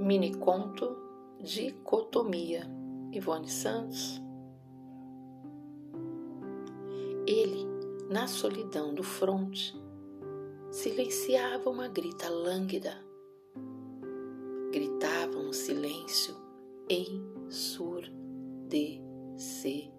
Mini conto Dicotomia, Ivone Santos. Ele, na solidão do fronte, silenciava uma grita lânguida. Gritava um silêncio ensurdecedor.